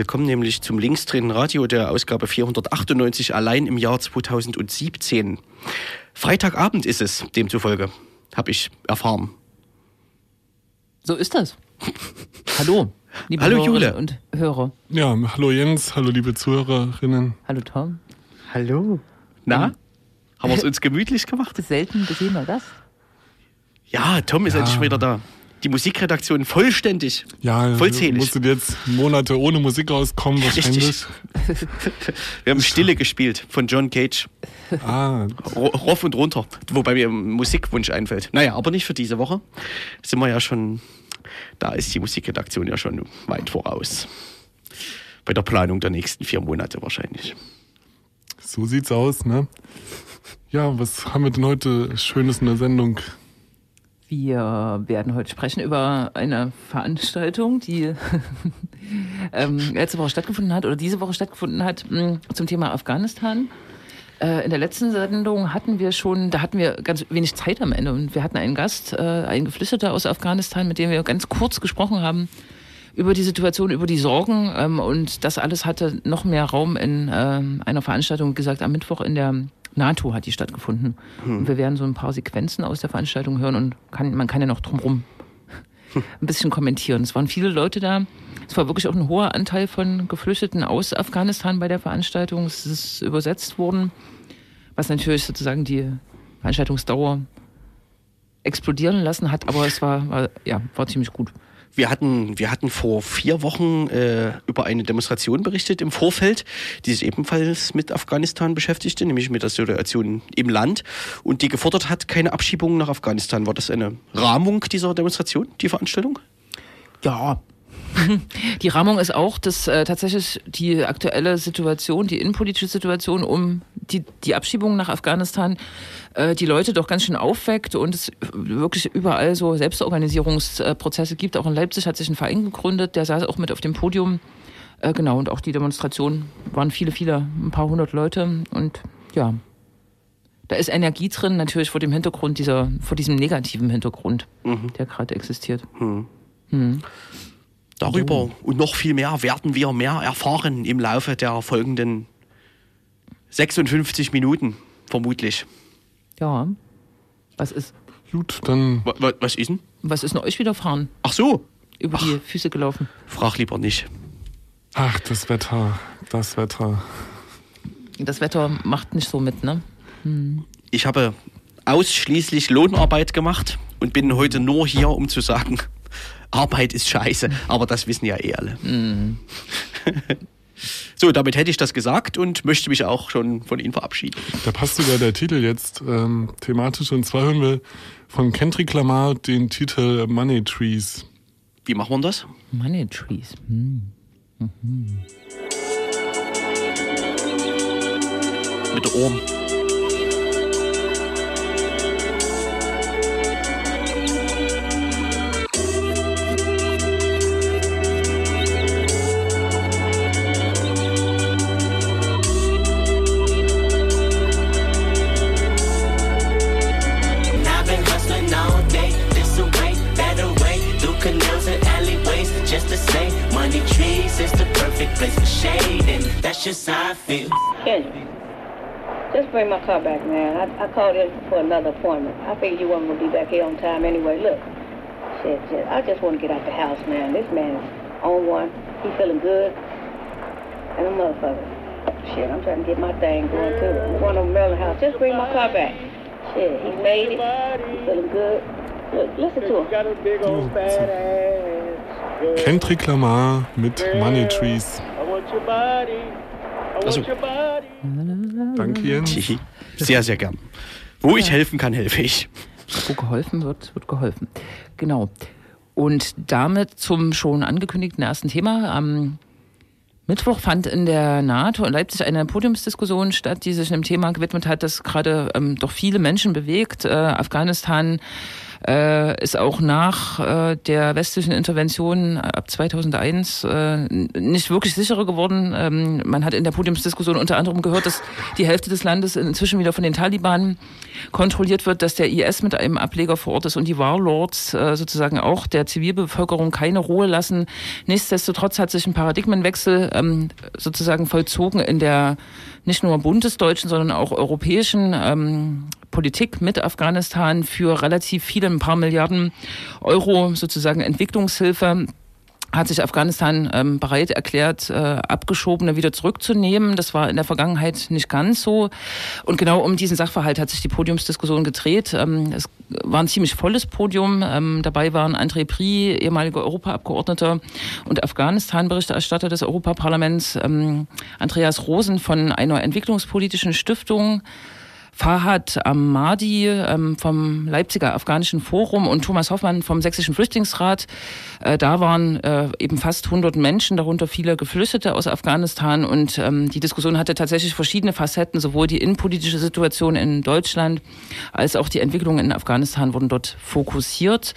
Willkommen nämlich zum Linksdrehenden Radio der Ausgabe 498 allein im Jahr 2017. Freitagabend ist es, demzufolge, habe ich erfahren. So ist das. Hallo, liebe Hallo, Jule. und Hörer. Ja, hallo Jens, hallo liebe Zuhörerinnen. Hallo Tom. Hallo. Na? Haben wir es uns gemütlich gemacht? Selten gesehener Gast. Ja, Tom ist Ja. endlich wieder da. Die Musikredaktion vollständig. Ja, Vollzählig. musstet jetzt Monate ohne Musik rauskommen wahrscheinlich. Wir haben Stille gespielt von John Cage. Ah, Roff und runter. Wobei mir ein Musikwunsch einfällt. Naja, aber nicht für diese Woche. Sind wir ja schon, da ist die Musikredaktion ja schon weit voraus. Bei der Planung der nächsten vier Monate wahrscheinlich. so sieht's aus, ne? Ja, was haben wir denn heute Schönes in der Sendung? Wir werden heute sprechen über eine Veranstaltung, die ähm, letzte Woche stattgefunden hat oder diese Woche stattgefunden hat mh, zum Thema Afghanistan. Äh, in der letzten Sendung hatten wir schon, da hatten wir ganz wenig Zeit am Ende und wir hatten einen Gast, äh, einen Geflüchteter aus Afghanistan, mit dem wir ganz kurz gesprochen haben über die Situation, über die Sorgen ähm, und das alles hatte noch mehr Raum in ähm, einer Veranstaltung, wie gesagt, am Mittwoch in der NATO hat die stattgefunden. Und wir werden so ein paar Sequenzen aus der Veranstaltung hören und kann, man kann ja noch drumherum ein bisschen kommentieren. Es waren viele Leute da. Es war wirklich auch ein hoher Anteil von Geflüchteten aus Afghanistan bei der Veranstaltung. Es ist übersetzt worden, was natürlich sozusagen die Veranstaltungsdauer explodieren lassen hat, aber es war, war ja, war ziemlich gut. Wir hatten, wir hatten vor vier Wochen äh, über eine Demonstration berichtet im Vorfeld, die sich ebenfalls mit Afghanistan beschäftigte, nämlich mit der Situation im Land und die gefordert hat, keine Abschiebungen nach Afghanistan. War das eine Rahmung dieser Demonstration, die Veranstaltung? Ja. Die Rahmung ist auch, dass äh, tatsächlich die aktuelle Situation, die innenpolitische Situation um die, die Abschiebung nach Afghanistan äh, die Leute doch ganz schön aufweckt und es wirklich überall so Selbstorganisierungsprozesse gibt. Auch in Leipzig hat sich ein Verein gegründet, der saß auch mit auf dem Podium. Äh, genau, und auch die Demonstration waren viele, viele, ein paar hundert Leute und ja. Da ist Energie drin, natürlich vor dem Hintergrund dieser, vor diesem negativen Hintergrund, der gerade existiert. Darüber und noch viel mehr werden wir mehr erfahren im Laufe der folgenden 56 Minuten, vermutlich. Ja. Was ist, Gut, dann Wa- wa- Was ist denn? was ist denn euch widerfahren? Ach so, Über die Füße gelaufen? frag lieber nicht. Ach, das Wetter, das Wetter. Das Wetter macht nicht so mit, ne? Ich habe ausschließlich Lohnarbeit gemacht und bin heute nur hier, um zu sagen, Arbeit ist scheiße. Aber das wissen ja eh alle. so, damit hätte ich das gesagt und möchte mich auch schon von Ihnen verabschieden. Da passt sogar der Titel jetzt ähm, thematisch. Und zwar hören wir von Kendrick Lamar den Titel Money Trees. Wie machen wir das? Money Trees. Hm. Mit der Ohren. Perfect place for shade, and that's just how I feel. Kendrick, just bring my car back, man. I, I called in for another appointment. I figured you weren't gonna be back here on time anyway. Look, shit, shit. I just want to get out the house, man. This man is on one. He feeling good, and a motherfucker. Shit, I'm trying to get my thing going too. I'm going to Maryland house. Just bring my car back. Shit, he made it. He feeling good. Look, listen to him. Got a big old fat ass. Kendrick Lamar mit Money Trees. I want your body. I want Also- your body. Danke, Jens. Sehr, sehr gern. Wo ich helfen kann, helfe ich. Wo geholfen wird, wird geholfen. Genau. Und damit zum schon angekündigten ersten Thema. Am Mittwoch fand in der NATO in Leipzig eine Podiumsdiskussion statt, die sich einem Thema gewidmet hat, das gerade ähm, doch viele Menschen bewegt. Äh, Afghanistan äh, ist auch nach äh, der westlichen Intervention ab 2001 äh, nicht wirklich sicherer geworden. Ähm, man hat in der Podiumsdiskussion unter anderem gehört, dass die Hälfte des Landes inzwischen wieder von den Taliban kontrolliert wird, dass der IS mit einem Ableger vor Ort ist und die Warlords äh, sozusagen auch der Zivilbevölkerung keine Ruhe lassen. Nichtsdestotrotz hat sich ein Paradigmenwechsel ähm, sozusagen vollzogen in der nicht nur bundesdeutschen, sondern auch europäischen ähm, Politik mit Afghanistan für relativ viele, ein paar Milliarden Euro sozusagen Entwicklungshilfe hat sich Afghanistan ähm, bereit erklärt, äh, Abgeschobene wieder zurückzunehmen. Das war in der Vergangenheit nicht ganz so. Und genau um diesen Sachverhalt hat sich die Podiumsdiskussion gedreht. Ähm, es war ein ziemlich volles Podium. Ähm, dabei waren André Pry, ehemaliger Europaabgeordneter und Afghanistan-Berichterstatter des Europaparlaments, ähm, Andreas Rosen von einer entwicklungspolitischen Stiftung, Fahad Ahmadi ähm, vom Leipziger Afghanischen Forum und Thomas Hoffmann vom Sächsischen Flüchtlingsrat. Äh, da waren äh, eben fast 100 Menschen, darunter viele Geflüchtete aus Afghanistan. Und ähm, die Diskussion hatte tatsächlich verschiedene Facetten. Sowohl die innenpolitische Situation in Deutschland als auch die Entwicklung in Afghanistan wurden dort fokussiert.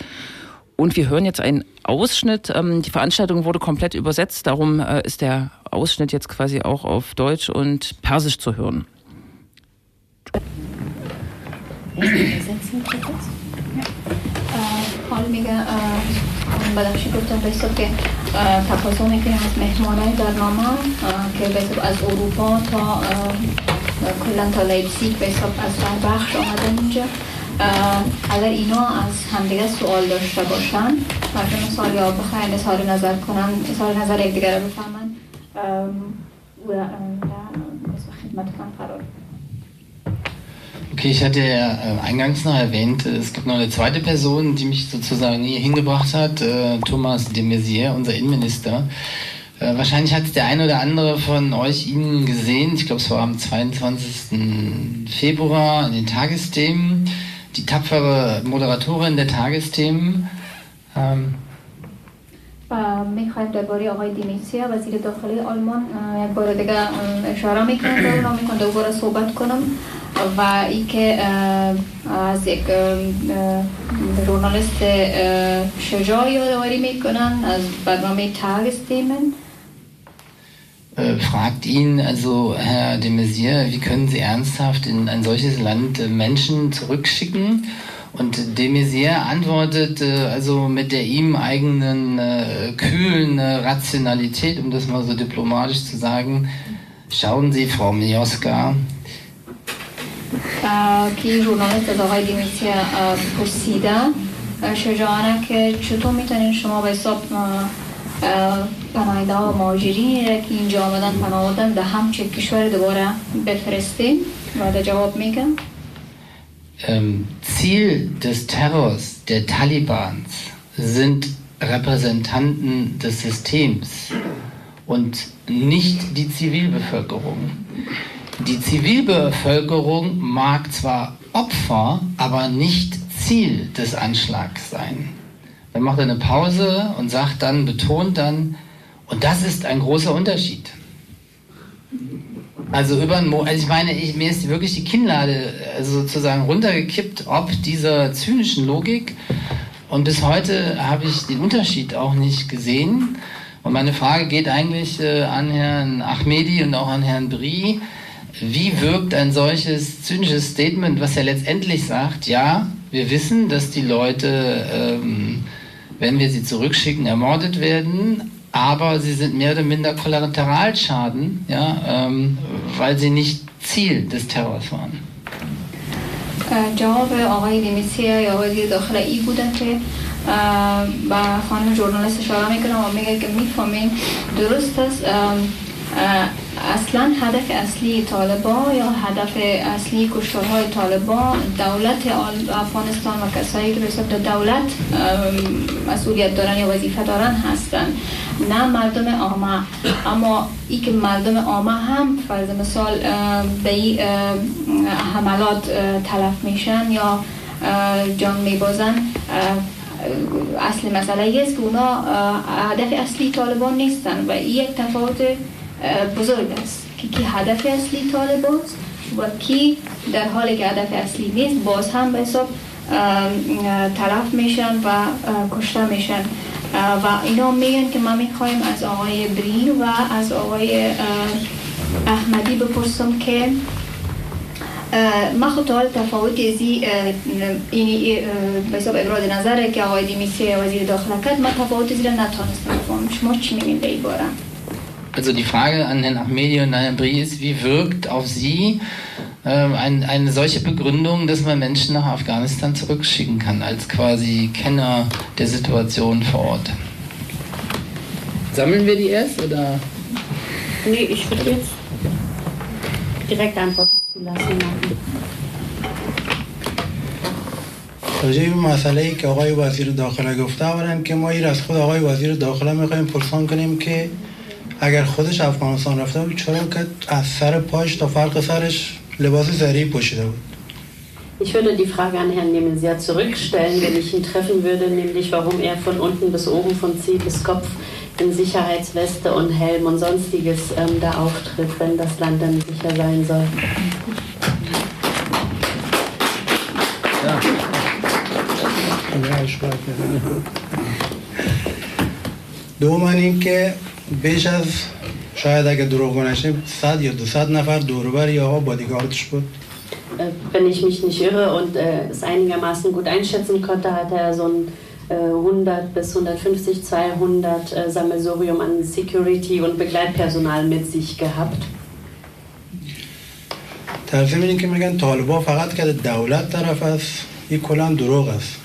Und wir hören jetzt einen Ausschnitt. Ähm, die Veranstaltung wurde komplett übersetzt. Darum äh, ist der Ausschnitt jetzt quasi auch auf Deutsch und Persisch zu hören. حال میگه بدخشی گفتم حساب که تقاضا می‌کنیم از مهمانای در نامه که حساب از اروپا تا کلا تا لیپسیک حساب از هر بخش آمدن اینجا اگر اینا از همدیگه سوال داشته باشن ممکن مثال یا بخواین اظهار نظر کنن اظهار نظر یکدیگر رو بفهمن و خدمتتان قرار Okay, ich hatte ja äh, eingangs noch erwähnt, äh, es gibt noch eine zweite Person, die mich sozusagen hier hingebracht hat, äh, Thomas de Maizière, unser Innenminister. Äh, wahrscheinlich hat der eine oder andere von euch ihn gesehen. Ich glaube, es war am 22. Februar in den Tagesthemen. Die tapfere Moderatorin der Tagesthemen. Ähm, و میخوایم درباره آقای دیمیسیا وزیر داخلی آلمان اه، یک بار دیگه اه، اشاره میکنم به اونا میکنم دوباره صحبت کنم و ای که اه، از یک اه، اه، ژورنالیست اه، شجاع یادآوری میکنن از برنامه تاگستیمن äh, fragt ihn, also Herr de Maizière, wie können Sie ernsthaft in ein solches Land äh, Menschen zurückschicken? Und de Maizière antwortet äh, also mit der ihm eigenen äh, kühlen äh, Rationalität, um das mal so diplomatisch zu sagen, schauen Sie, Frau Mioska, اه، که ژورنالیست از آقای دیمیسیا اه، پرسیده اه، شجاعانه که چطور میتونین شما به حساب اه، اه، پناهنده ها و مهاجرینی را که اینجا آمدن پناه آوردن در همچه کشور دوباره بفرستین و در جواب میگم ähm, Ziel des Terrors der Talibans sind Repräsentanten des Systems und nicht die Zivilbevölkerung. Die Zivilbevölkerung mag zwar Opfer, aber nicht Ziel des Anschlags sein. Dann macht er eine Pause und sagt dann, betont dann, und das ist ein großer Unterschied. Also über einen also ich meine, ich, mir ist wirklich die Kinnlade also sozusagen runtergekippt, ob dieser zynischen Logik. Und bis heute habe ich den Unterschied auch nicht gesehen. Und meine Frage geht eigentlich äh, an Herrn Ahmedi und auch an Herrn Brie Wie wirkt ein solches zynisches Statement, was ja letztendlich sagt, ja, wir wissen, dass die Leute, ähm, wenn wir sie zurückschicken, ermordet werden, aber sie sind mehr oder minder Kollateralschaden, ja, ähm, weil sie nicht Ziel des Terrors waren. اه، جواب آقای دیمیسیا یا وزیر داخل ای بوده که اه، با خانم ژورنالیست اشاره میکنم و میگه که میفهمین درست است اه، اه، اصلا هدف اصلی طالبان یا هدف اصلی کشتارهای طالبان دولت افغانستان و کسایی که به دولت مسئولیت دارن یا وظیفه دارن هستن. نه مردم عامه. اما ای که مردم عامه هم فرض مثال به این حملات تلف میشن یا جان میبازن اصل مسئله است که اونا هدف اصلی طالبان نیستن و این یک تفاوت بزرگ است. که کی هدف اصلی طالبان است و کی در حالی که هدف اصلی نیست باز هم به حساب تلف میشن و کشته میشن. و اینا میگن که ما می‌خوایم از آقای برین و از آقای احمدی بپرسم که ما خود تا حال تفاوت ازی این حساب ابراز نظره که آقای دیمیسی وزیر داخله کرد ما تفاوت ازی را نتانستم شما چی میگین به این Also die Frage an Herrn Ahmedi und Herrn Brie ist, wie wirkt auf Sie ähm, ein, eine solche Begründung, dass man Menschen nach Afghanistan zurückschicken kann, als quasi Kenner der Situation vor Ort? Sammeln wir die erst oder? Nee, ich würde jetzt direkt antworten zulassen. راجع به مسئله ای که آقای وزیر داخله گفته اولا که ما این از خود آقای وزیر داخله میخوایم پرسان کنیم که اگر خودش افغانستان رفته بود چرا که از سر پاش تا فرق سرش لباس زری پوشیده بود Ich würde die Frage an Herrn Nemensia zurückstellen, wenn ich ihn treffen würde, nämlich warum er von unten bis oben, von Ziel bis Kopf in Sicherheitsweste und Helm und sonstiges ähm, da auftritt, wenn das Land dann sicher sein soll. دوم اینکه بیش از شاید اگه دروغ نشه 100 یا 200 نفر دوربر یا آقا بادیگاردش بود Äh, wenn ich mich nicht irre und äh, es einigermaßen gut einschätzen konnte, hatte er so ein äh, 100 bis 150, 200 äh, Sammelsurium an Security und Begleitpersonal mit sich gehabt. در ضمن اینکه میگن طالبا فقط که دولت طرف است این کلا دروغ است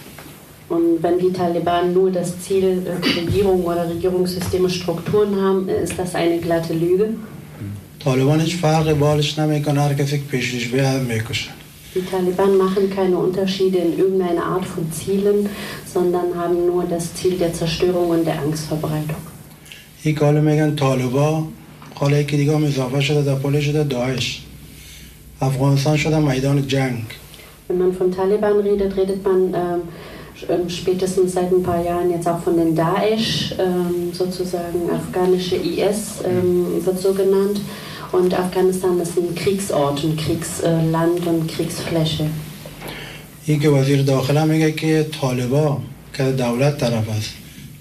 Und wenn die Taliban nur das Ziel, äh, Regierung oder Regierungssysteme, Strukturen haben, ist das eine glatte Lüge. طالبان هیچ فرقی بالش نمیکنه هر کسی که پیشش بیاد میکشه Die Taliban machen keine Unterschiede in irgendeiner Art von Zielen, sondern haben nur das Ziel der Zerstörung und der Angstverbreitung. این که حالا میگن طالبا حالا یکی دیگه هم اضافه شده در پول شده داعش افغانستان شده میدان جنگ Wenn man von Taliban redet, redet man ähm, sch- ähm, spätestens seit ein paar Jahren jetzt auch von den Daesh, ähm, sozusagen afghanische IS ähm, wird so genannt. Und Afghanistan ist ein Kriegsort, ein Kriegsland und Kriegsfläche. این که وزیر داخله میگه که طالبا که دولت طرف است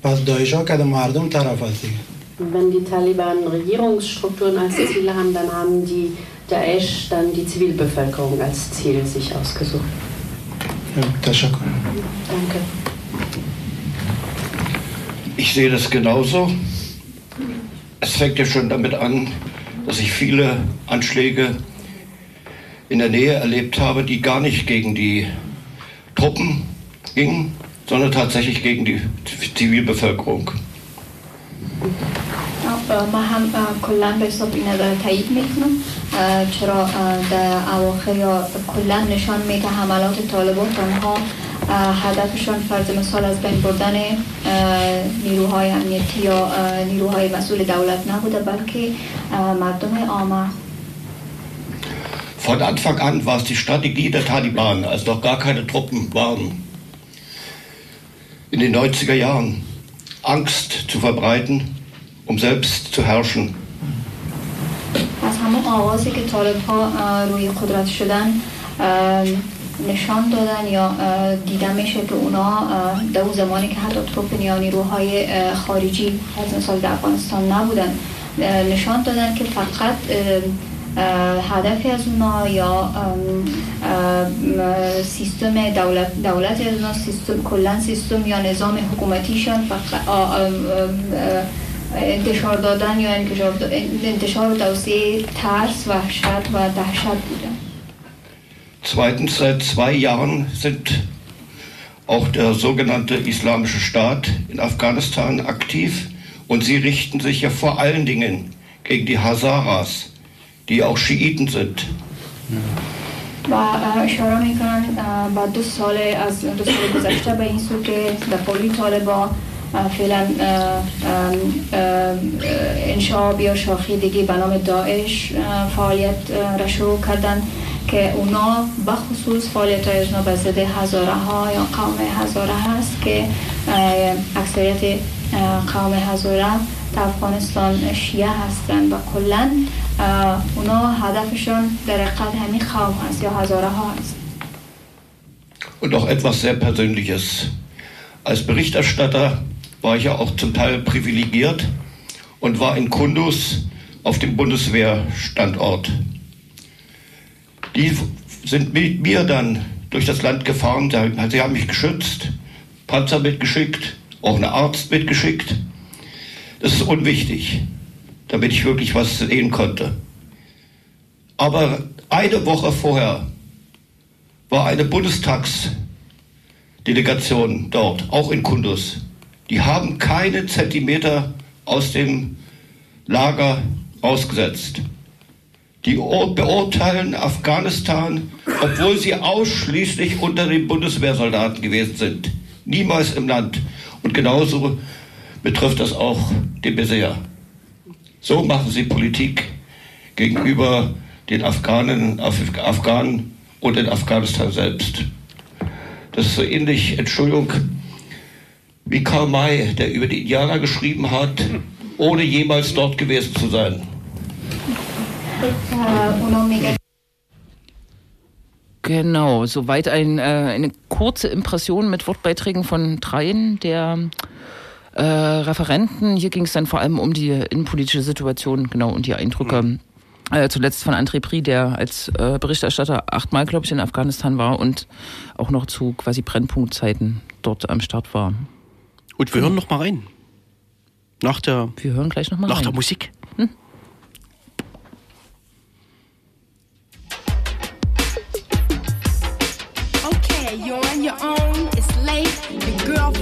پس داعش ها که مردم طرف است دیگه Und wenn die Taliban Regierungsstrukturen als Ziel haben, dann haben die Daesh dann die Zivilbevölkerung als Ziel sich ausgesucht. Danke. Ich sehe das genauso. Es fängt ja schon damit an, dass ich viele Anschläge in der Nähe erlebt habe, die gar nicht gegen die Truppen gingen, sondern tatsächlich gegen die Zivilbevölkerung. ما هم کلا به حساب این نظر تایید می‌کنم. چرا در اواخر یا کلا نشان میده حملات طالبان تنها اه، هدفشان فرض مثال از بین بردن نیروهای امنیتی یا نیروهای مسئول دولت نبوده بلکه مردم عامه Von Anfang an war es die Strategie der Taliban, als noch gar keine Truppen waren, in den 90er Jahren Angst zu verbreiten, um selbst zu herrschen. از همون که طالب روی قدرت شدن نشان دادن یا دیده میشه که اونا در اون زمانی که حتی تروپ نیروهای خارجی از مثال در افغانستان نبودن نشان دادن که فقط اه، اه، هدفی از اونا یا ام، اه، سیستم دولت دولت از اونا سیستم کلا سیستم یا نظام حکومتیشان فقط آ- ام، ام، اه، انتشار دادن یا انتشار, انتشار و توسعه ترس وحشت و دهشت بوده Zweitens, seit zwei Jahren sind auch der sogenannte Islamische Staat in Afghanistan aktiv und sie richten sich ja vor allen Dingen gegen die Hazaras, die auch Schiiten sind. و اشاره می‌کنن بعد دو سال از دو سال گذشته به این سو که در قولی طالبا فعلا انشاب یا شاخی دیگه به نام داعش فعالیت را شروع کردن که اونا بخصوص فعالیت های از اونا به ضد هزاره ها یا قوم هزاره هست که اکثریت قوم هزاره افغانستان شیعه هستن و کلا اه، اونا هدفشون در حقیقت همین قوم هست یا هزاره ها هست und auch etwas sehr Persönliches. Als Berichterstatter war ich ja auch zum Teil privilegiert und war in Kundus auf dem Bundeswehrstandort. Die sind mit mir dann durch das Land gefahren, sie haben mich geschützt, Panzer mitgeschickt, auch einen Arzt mitgeschickt. Das ist unwichtig, damit ich wirklich was sehen konnte. Aber eine Woche vorher war eine Bundestagsdelegation dort, auch in Kundus. Die haben keine Zentimeter aus dem Lager ausgesetzt. Die beurteilen Afghanistan, obwohl sie ausschließlich unter den Bundeswehrsoldaten gewesen sind. Niemals im Land. Und genauso betrifft das auch den Beseer. So machen sie Politik gegenüber den Afghanen, Af Afghanen und in Afghanistan selbst. Das ist so ähnlich, Entschuldigung, wie Karl May, der über die Indianer geschrieben hat, ohne jemals dort gewesen zu sein. Genau, soweit ein, äh, eine kurze Impression mit Wortbeiträgen von dreien der äh, Referenten. Hier ging es dann vor allem um die innenpolitische Situation, genau, und die Eindrücke. Mhm. Äh, zuletzt von André Pri, der als äh, Berichterstatter achtmal, glaube ich, in Afghanistan war und auch noch zu quasi Brennpunktzeiten dort am Start war. Und wir hören noch mal rein. Nach der, wir hören gleich noch mal nach rein. der Musik. Hm? Okay, you're on your own.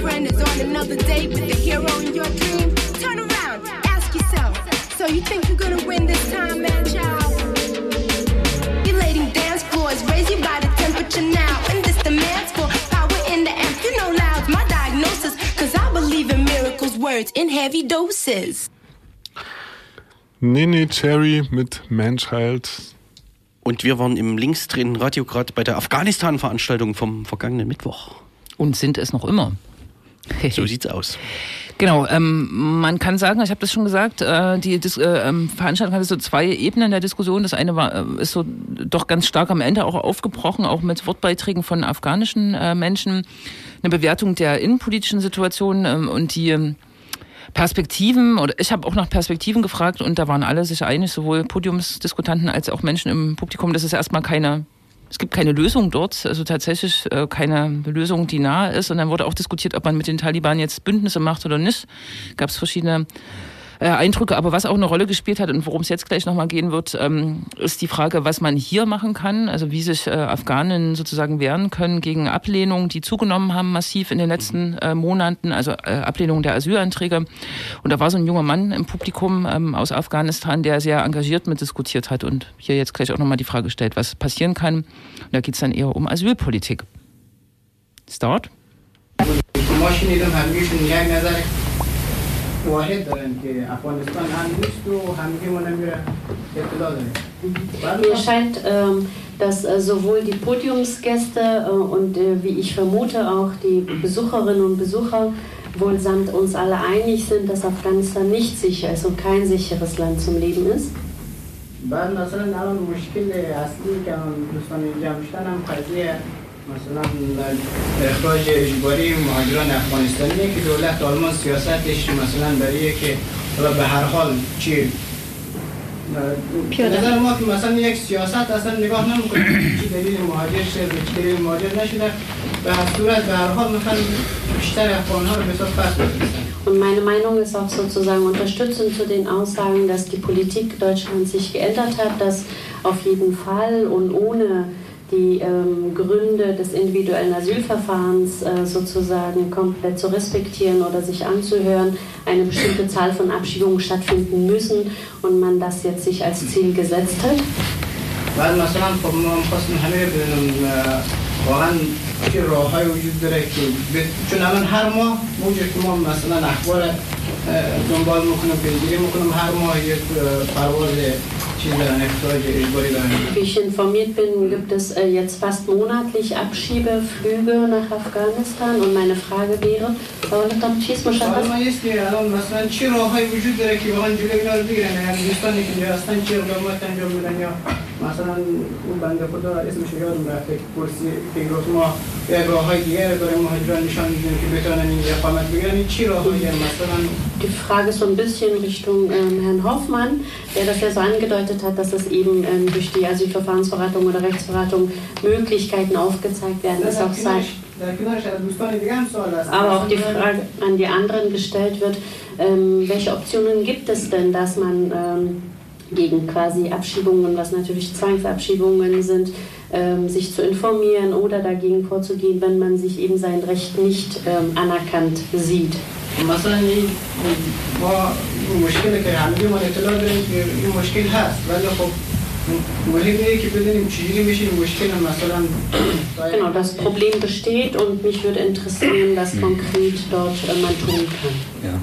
Girlfriend is on another date with the hero in your dream. Turn around, ask yourself. So you think you're gonna win this time, man, child? Relating dance floors, raise your body temperature now. And this demands for power in the amp. You know loud's my diagnosis. Cause I believe in miracles, words in heavy doses. Nene Cherry mit Manchild. Und wir waren im linksdrehenden Radio gerade bei der Afghanistan-Veranstaltung vom vergangenen Mittwoch. Und sind es noch immer. so sieht's aus. Genau, ähm, man kann sagen, ich habe das schon gesagt, äh, die Dis äh, ähm, Veranstaltung hatte so zwei Ebenen der Diskussion. Das eine war, äh, ist so doch ganz stark am Ende auch aufgebrochen, auch mit Wortbeiträgen von afghanischen äh, Menschen, eine Bewertung der innenpolitischen Situation ähm, und die ähm, Perspektiven, oder ich habe auch nach Perspektiven gefragt und da waren alle sich einig, sowohl Podiumsdiskutanten als auch Menschen im Publikum, dass es erstmal keine es gibt keine Lösung dort, also tatsächlich äh, keine Lösung, die nahe ist. Und dann wurde auch diskutiert, ob man mit den Taliban jetzt Bündnisse macht oder nicht. Gab es verschiedene äh, Eindrücke. Aber was auch eine Rolle gespielt hat und worum es jetzt gleich nochmal gehen wird, ähm, ist die Frage, was man hier machen kann. Also wie sich äh, Afghanen sozusagen wehren können gegen Ablehnungen, die zugenommen haben massiv in den letzten äh, Monaten, also äh, Ablehnung der Asylanträge. Und da war so ein junger Mann im Publikum ähm, aus Afghanistan, der sehr engagiert mit diskutiert hat und hier jetzt gleich auch nochmal die Frage stellt, was passieren kann. Und da geht es dann eher um Asylpolitik. Start. واحد دارن که افغانستان هم نیست و همگی منم اطلاع داریم Mir scheint, ähm, dass äh, sowohl die Podiumsgäste äh, und äh, wie ich vermute auch die Besucherinnen und Besucher wohl samt uns alle einig sind, dass Afghanistan nicht sicher ist und kein sicheres Land zum Leben ist. بعد مثلا الان مشکل اصلی که الان دوستان اینجا میشتن هم قضیه مثلا اخراج اجباری مهاجران افغانستانیه که دولت آلمان سیاستش مثلا برای که حالا به هر حال چی پیاده. نظر ما که مثلا یک سیاست اصلا نگاه نمیکنه چی دلیل مهاجر شده چی دلیل مهاجر نشده به هر صورت به هر حال میخوان بیشتر افغان ها رو به حساب پس بفرستن Und meine Meinung ist auch sozusagen unterstützend zu den Aussagen, dass die Politik Deutschlands sich geändert hat, dass auf jeden Fall und ohne die ähm, Gründe des individuellen Asylverfahrens äh, sozusagen komplett zu respektieren oder sich anzuhören, eine bestimmte Zahl von Abschiebungen stattfinden müssen und man das jetzt sich als Ziel gesetzt hat. بعد مثلا خب ما میخواستیم همه بدونم اه، واقعا چه راه های وجود داره که ب- چون الان هر ماه موجود که ما مثلا اخبار اه، دنبال میکنم پیگیری میکنم هر ماه یک اه، پرواز wie ich informiert bin, gibt es jetzt fast monatlich Abschiebeflüge nach Afghanistan und meine Frage wäre, دولتان چیست سوال مشخص؟ ما است که الان مثلا چه راه های وجود داره که واقعا جلوی اینا رو بگیرن یعنی دوستانی که اینجا هستن چه اقدامات انجام بدن یا مثلا اون بنده خدا اسمش یادم رفته که پرسی که گفت ما یک راه های دیگه برای مهاجران نشان میدیم که بتونن این اقامت بگیرن این چی راه مثلا Die Frage ist so ein bisschen Richtung ähm, Herrn Hoffmann, der das ja so angedeutet hat, dass es eben ähm, durch die Asylverfahrensberatung oder Rechtsberatung Möglichkeiten aufgezeigt werden. Es auch sei, در کنارش از دوستان دیگه هم سوال هست aber auch die Frage an die anderen gestellt wird, ähm, welche Optionen gibt es denn, dass man ähm, gegen quasi Abschiebungen, was natürlich Zwangsabschiebungen sind, ähm, sich zu informieren oder dagegen vorzugehen, wenn man sich eben sein Recht nicht ähm, anerkannt sieht. مثلا این ما این مشکل که همه ما اطلاع داریم که این مشکل هست ولی خب مهم اینه که بدونیم چجوری میشه این مشکل مثلا Genau, das Problem besteht und mich würde interessieren, was konkret dort äh, man tun kann. Ja.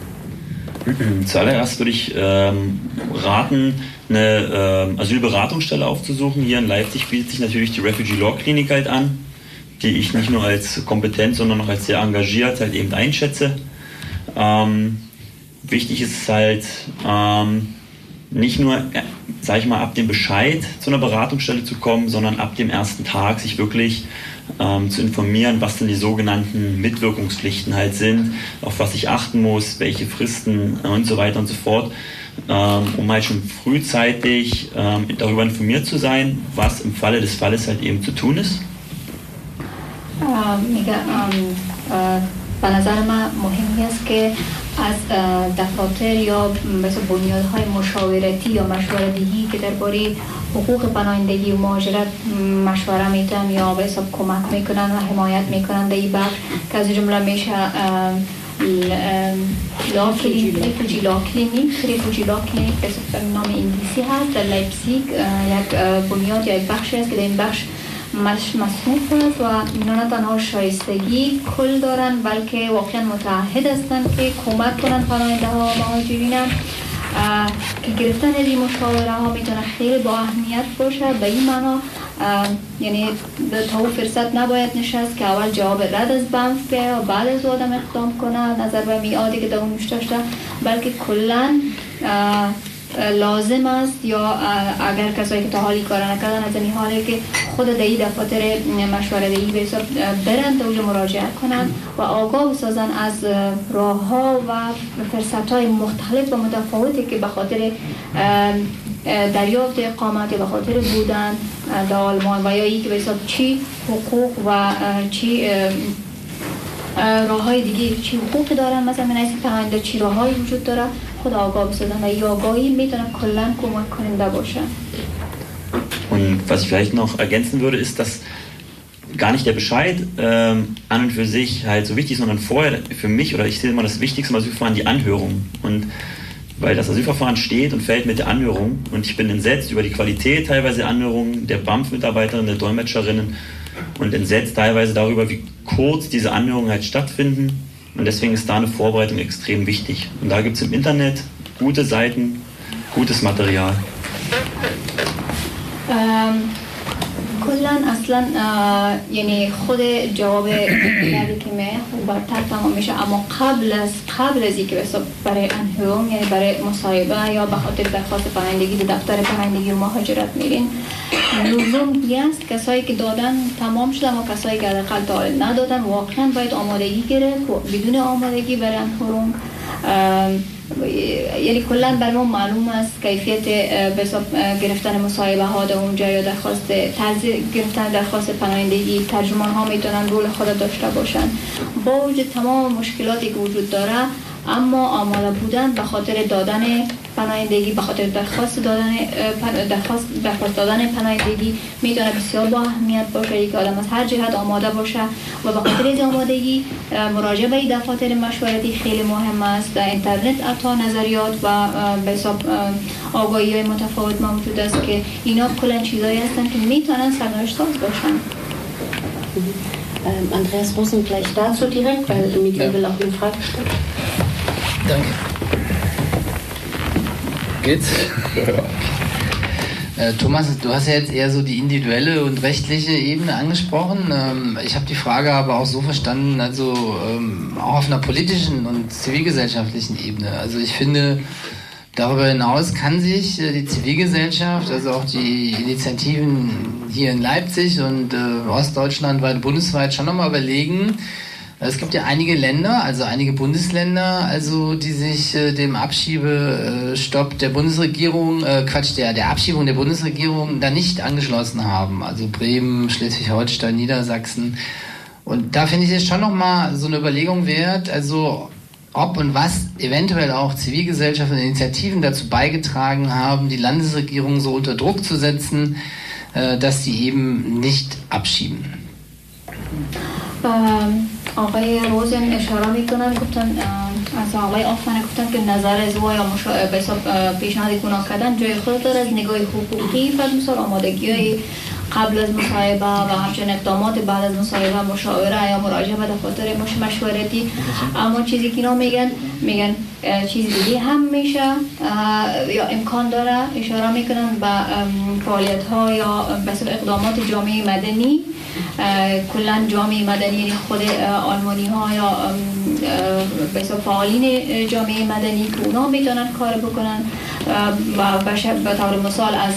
Zuallererst würde ich ähm, raten, eine ähm, Asylberatungsstelle aufzusuchen. Hier in Leipzig bietet sich natürlich die Refugee Law Klinik halt an, die ich nicht nur als kompetent, sondern auch als sehr engagiert halt eben einschätze. Ähm, wichtig ist halt ähm, nicht nur, äh, sag ich mal, ab dem Bescheid zu einer Beratungsstelle zu kommen, sondern ab dem ersten Tag sich wirklich ähm, zu informieren, was denn die sogenannten Mitwirkungspflichten halt sind, auf was ich achten muss, welche Fristen äh, und so weiter und so fort, ähm, um halt schon frühzeitig ähm, darüber informiert zu sein, was im Falle des Falles halt eben zu tun ist. Ähm, uh, ähm, äh, mega, um, uh, para las almas, mujeres que از دفاتر یا مثل بنیادهای مشاورتی یا مشورتگی که درباره حقوق پناهندگی و مهاجرت مشوره میتن یا به حساب کمک می‌کنن و حمایت می‌کنن در این بخش که از جمله میشه ریفوجی لا کلینیک ریفوجی لا کلینیک به نام انگلیسی هست در لایپزیگ اه، یک بنیاد یا یک بخش است که در این بخش مش است و اینا نه تنها شایستگی کل دارن بلکه واقعا متعهد هستند که کمک کنند پناهنده ها و مهاجرین که گرفتن این مشاوره ها می‌تونه خیلی با اهمیت باشه. به این معنا یعنی تا او فرصت نباید نشست که اول جواب رد از بنف بیایه و بعد از آدم اقدام کنه نظر به میعادی که در اون بلکه کلا لازم است یا اگر کسایی که تا حالی کار نکردن از این حالی که خود این دفاتر مشوره دهی به حساب اه، برن در اونجا مراجعه کنند و آگاه بسازن از راه ها و فرصت های مختلف و متفاوتی که به خاطر دریافت اقامت به خاطر بودن در آلمان و یا ای که به حساب چی حقوق و چی راه های دیگه چی حقوقی دارن مثلا من که پناهنده چی راه وجود داره خود آگاه بسازن و این آگاهی میتونه کلا کمک کننده باشه Und was ich vielleicht noch ergänzen würde, ist, dass gar nicht der Bescheid ähm, an und für sich halt so wichtig ist, sondern vorher für mich oder ich sehe immer das Wichtigste im Asylverfahren die Anhörung. Und weil das Asylverfahren steht und fällt mit der Anhörung und ich bin entsetzt über die Qualität teilweise der Anhörungen der BAMF-Mitarbeiterinnen, der Dolmetscherinnen und entsetzt teilweise darüber, wie kurz diese Anhörungen halt stattfinden. Und deswegen ist da eine Vorbereitung extrem wichtig. Und da gibt es im Internet gute Seiten, gutes Material. اصلا یعنی خود جواب که می برتر تمام میشه. اما قبل از قبل از اینکه برای انهرون یعنی برای مصاحبه یا به خاطر درخواست پناهندگی در دفتر پناهندگی و مهاجرت میرین لزوم است کسایی که دادن تمام شده اما کسایی که حداقل تا ندادن واقعا باید آمادگی گرفت بدون آمادگی برای انهرون ام، یعنی کلا بر ما معلوم است کیفیت گرفتن مصاحبه ها در اونجا یا درخواست گرفتن درخواست پناهندگی ترجمان ها می‌تونن رول خود داشته باشن با وجود تمام مشکلاتی که وجود داره اما آماده بودن به خاطر دادن پناهندگی به خاطر درخواست دادن درخواست درخواست دادن پناهندگی می‌تونه بسیار با اهمیت باشه. که آدم از هر جهت آماده باشه و به خاطر این آمادگی مراجعه به دفاتر مشورتی خیلی مهم است. در اینترنت عطا نظریات و به حساب آگاهی های متفاوت موجود است که اینا کلا چیزایی هستن که می‌تونن سرنوشت ساز باشن Andreas Rosen gleich dazu direkt, weil Miguel will auch eine Frage stellen. Danke. Geht's? Äh, Thomas, du hast ja jetzt eher so die individuelle und rechtliche Ebene angesprochen. Ähm, ich habe die Frage aber auch so verstanden, also ähm, auch auf einer politischen und zivilgesellschaftlichen Ebene. Also ich finde, Darüber hinaus kann sich äh, die Zivilgesellschaft, also auch die Initiativen hier in Leipzig und äh, Ostdeutschland weit bundesweit schon nochmal überlegen. Es gibt ja einige Länder, also einige Bundesländer, also die sich äh, dem Abschiebestopp der Bundesregierung, äh, Quatsch, der, der Abschiebung der Bundesregierung da nicht angeschlossen haben. Also Bremen, Schleswig-Holstein, Niedersachsen. Und da finde ich es schon nochmal so eine Überlegung wert, also ob und was eventuell auch Zivilgesellschaft und Initiativen dazu beigetragen haben, die Landesregierung so unter Druck zu setzen, äh, dass sie eben nicht abschieben. ام، آقای روزن اشاره می‌کنن گفتن از آقای آفمن گفتن که نظر زوا یا مشا... به پیشنهاد گناه کردن جای خود داره از نگاه حقوقی فرض مثال آمادگی های قبل از مصاحبه و همچنین اقدامات بعد از مصاحبه مشاوره یا مراجعه به دفاتر مش مشورتی. اما چیزی که اینا میگن میگن چیز دیگه هم میشه یا امکان داره اشاره می‌کنن به فعالیت ها یا مثل اقدامات جامعه مدنی کلا جامعه مدنی خود آلمانی ها یا حساب فعالین جامعه مدنی که اونا می‌تونن کار بکنن. و به طور مثال از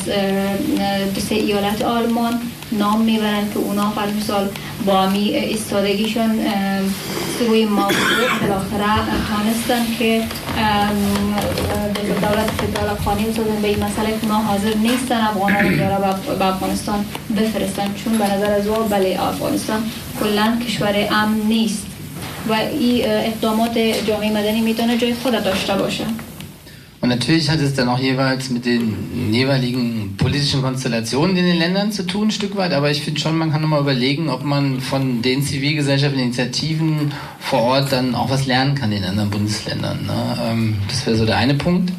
سه ایالت آلمان نام می‌برن که اونا مثال با می ایستادگیشون اه، سوی موضوع بالاخره تانستن که دولت فدرال خانه بسازن به این مسئله که اونا حاضر نیستن افغانان بیاره به- افغانستان بفرستن. چون به نظر از بله افغانستان کلا کشور امن نیست. و این اقدامات جامعه مدنی می‌تونه جای خود داشته باشه. Und natürlich hat es dann auch jeweils mit den jeweiligen politischen Konstellationen in den Ländern zu tun, ein Stück weit. Aber ich finde schon, man kann nochmal überlegen, ob man von den zivilgesellschaftlichen Initiativen vor Ort dann auch was lernen kann in anderen Bundesländern. Ne? Ähm, das wäre so der eine Punkt.